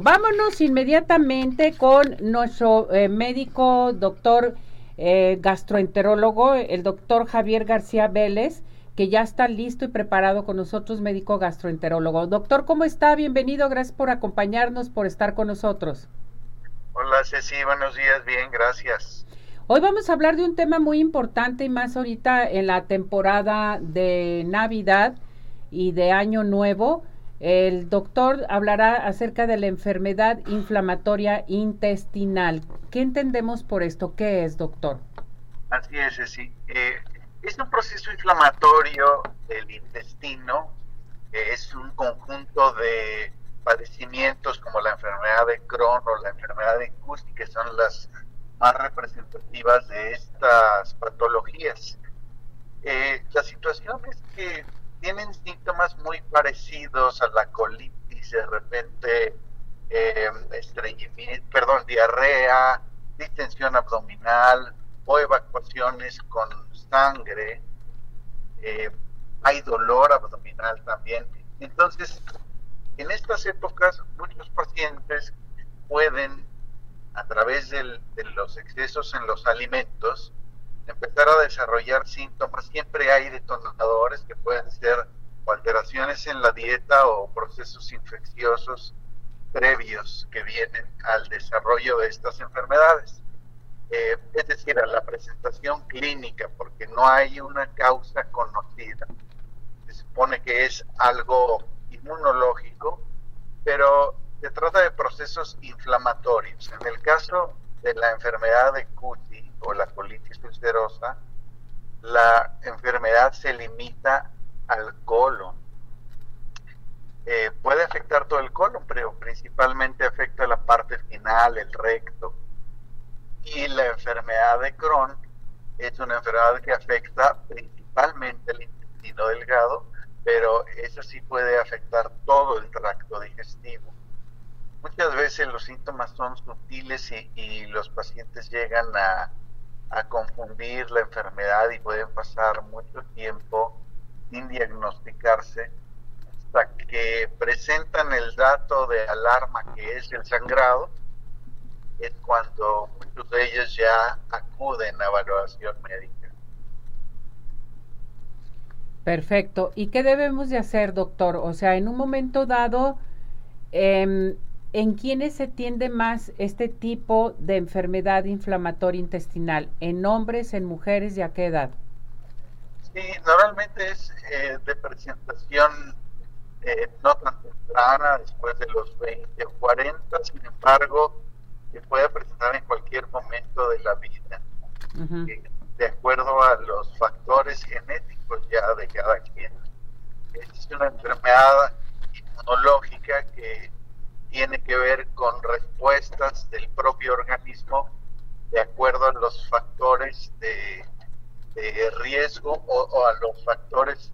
Vámonos inmediatamente con nuestro eh, médico, doctor eh, gastroenterólogo, el doctor Javier García Vélez, que ya está listo y preparado con nosotros, médico gastroenterólogo. Doctor, ¿cómo está? Bienvenido, gracias por acompañarnos, por estar con nosotros. Hola Ceci, buenos días, bien, gracias. Hoy vamos a hablar de un tema muy importante y más ahorita en la temporada de Navidad y de Año Nuevo el doctor hablará acerca de la enfermedad inflamatoria intestinal. ¿Qué entendemos por esto? ¿Qué es, doctor? Así es, sí. Eh, es un proceso inflamatorio del intestino. es un conjunto de padecimientos como la enfermedad de Crohn o la enfermedad de Cusi, que son las más representativas de estas patologías. Eh, la situación es que tienen síntomas muy parecidos a la colitis, de repente eh, estreñimiento, perdón, diarrea, distensión abdominal o evacuaciones con sangre. Eh, hay dolor abdominal también. Entonces, en estas épocas muchos pacientes pueden, a través de los excesos en los alimentos, empezar a desarrollar síntomas. Siempre hay detonadores que pueden ser alteraciones en la dieta o procesos infecciosos previos que vienen al desarrollo de estas enfermedades. Eh, es decir, a la presentación clínica, porque no hay una causa conocida. Se supone que es algo inmunológico, pero se trata de procesos inflamatorios. En el caso de la enfermedad de Cuti, o la colitis ulcerosa, la enfermedad se limita al colon. Eh, puede afectar todo el colon, pero principalmente afecta la parte final, el recto. Y la enfermedad de Crohn es una enfermedad que afecta principalmente el intestino delgado, pero eso sí puede afectar todo el tracto digestivo. Muchas veces los síntomas son sutiles y los pacientes llegan a a confundir la enfermedad y pueden pasar mucho tiempo sin diagnosticarse hasta que presentan el dato de alarma que es el sangrado, es cuando muchos de ellos ya acuden a evaluación médica. Perfecto. ¿Y qué debemos de hacer, doctor? O sea, en un momento dado, eh, ¿En quiénes se tiende más este tipo de enfermedad inflamatoria intestinal? ¿En hombres, en mujeres y a qué edad? Sí, normalmente es eh, de presentación eh, no tan temprana, después de los 20 o 40, sin embargo, se puede presentar en cualquier momento de la vida, eh, de acuerdo a los factores genéticos ya de cada quien. Es una enfermedad inmunológica que tiene que ver con respuestas del propio organismo de acuerdo a los factores de, riesgo o, a los factores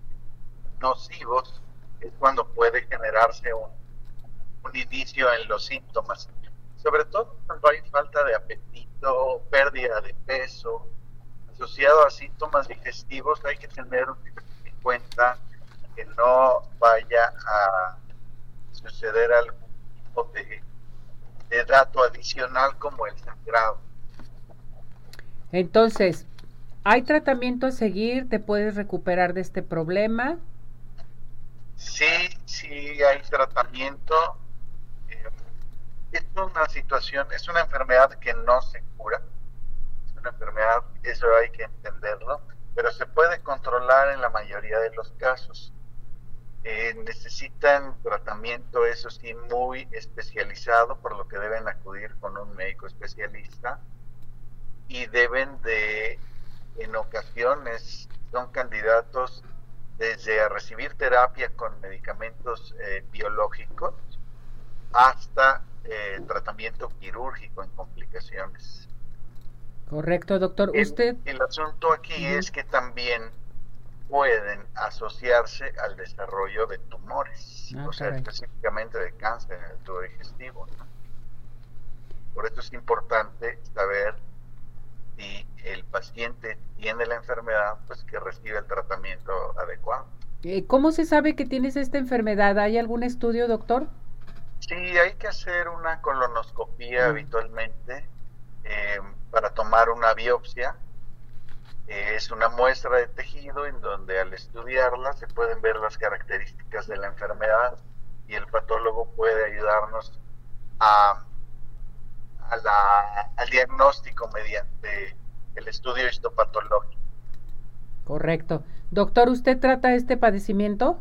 nocivos, es cuando puede generarse un, un inicio en los síntomas. Sobre todo cuando hay falta de apetito, pérdida de peso, asociado a síntomas digestivos, hay que tener en cuenta que no vaya a suceder algo de, dato adicional como el sangrado. Entonces, ¿hay tratamiento a seguir? ¿Te puedes recuperar de este problema? Sí, sí hay tratamiento. Eh, es una situación, es una enfermedad que no se cura. Es una enfermedad, eso hay que entenderlo, pero se puede controlar en la mayoría de los casos. Eh, necesitan tratamiento, eso sí, muy especializado, por lo que deben acudir con un médico especialista y deben de, en ocasiones, son candidatos desde a recibir terapia con medicamentos eh, biológicos hasta eh, tratamiento quirúrgico en complicaciones. Correcto, doctor. Usted. El, asunto aquí es que también pueden asociarse al desarrollo de tumores, ah, o sea, específicamente de cáncer en el tubo digestivo. Por eso es importante saber si el paciente tiene la enfermedad, pues que recibe el tratamiento adecuado. Eh, ¿Cómo se sabe que tienes esta enfermedad? ¿Hay algún estudio, doctor? Sí, hay que hacer una colonoscopía habitualmente eh, para tomar una biopsia. Es una muestra de tejido en donde al estudiarla se pueden ver las características de la enfermedad y el patólogo puede ayudarnos a, al diagnóstico mediante el estudio histopatológico. Correcto. Doctor, ¿usted trata este padecimiento?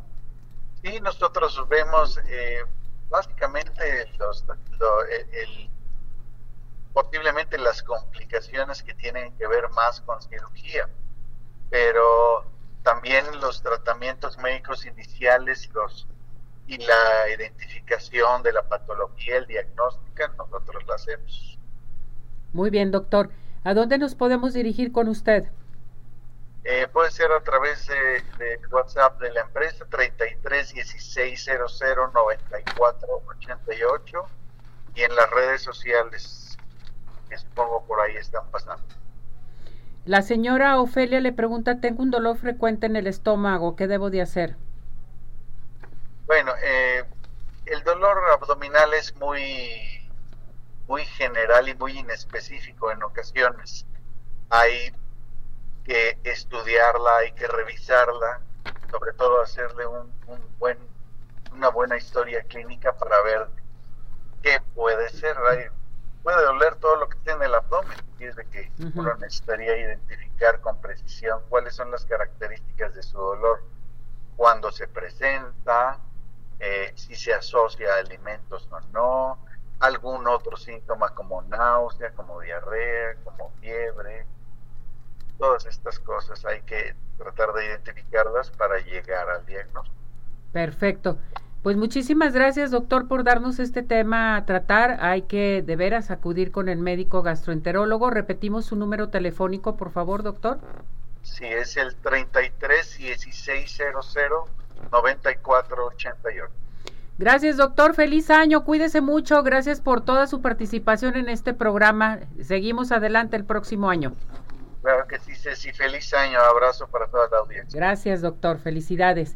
Sí, nosotros vemos eh, básicamente los, posiblemente las complicaciones que tienen que ver más con cirugía, pero también los tratamientos médicos iniciales los y la identificación de la patología, el diagnóstico, nosotros lo hacemos. Muy bien, doctor. ¿A dónde nos podemos dirigir con usted? Eh, puede ser a través de, WhatsApp de la empresa 33 16 00 94 88 y en las redes sociales que supongo por ahí están pasando. La señora Ofelia le pregunta, tengo un dolor frecuente en el estómago, ¿qué debo de hacer? Bueno, eh, el dolor abdominal es muy, muy general y muy inespecífico en ocasiones. Hay que estudiarla, hay que revisarla, sobre todo hacerle un, buen, una buena historia clínica para ver qué puede ser. Puede doler todo lo que tiene el abdomen, y es de que uno necesitaría identificar con precisión cuáles son las características de su dolor, cuándo se presenta, eh, si se asocia a alimentos o no, algún otro síntoma como náusea, como diarrea, como fiebre, Todas estas cosas hay que tratar de identificarlas para llegar al diagnóstico. Perfecto. Pues muchísimas gracias, doctor, por darnos este tema a tratar. Hay que de veras acudir con el médico gastroenterólogo. Repetimos su número telefónico, por favor, doctor. Sí, es el 33 1600 9488. Gracias, doctor. Feliz año. Cuídese mucho. Gracias por toda su participación en este programa. Seguimos adelante el próximo año. Claro que sí, Ceci. Feliz año. Abrazo para toda la audiencia. Gracias, doctor. Felicidades.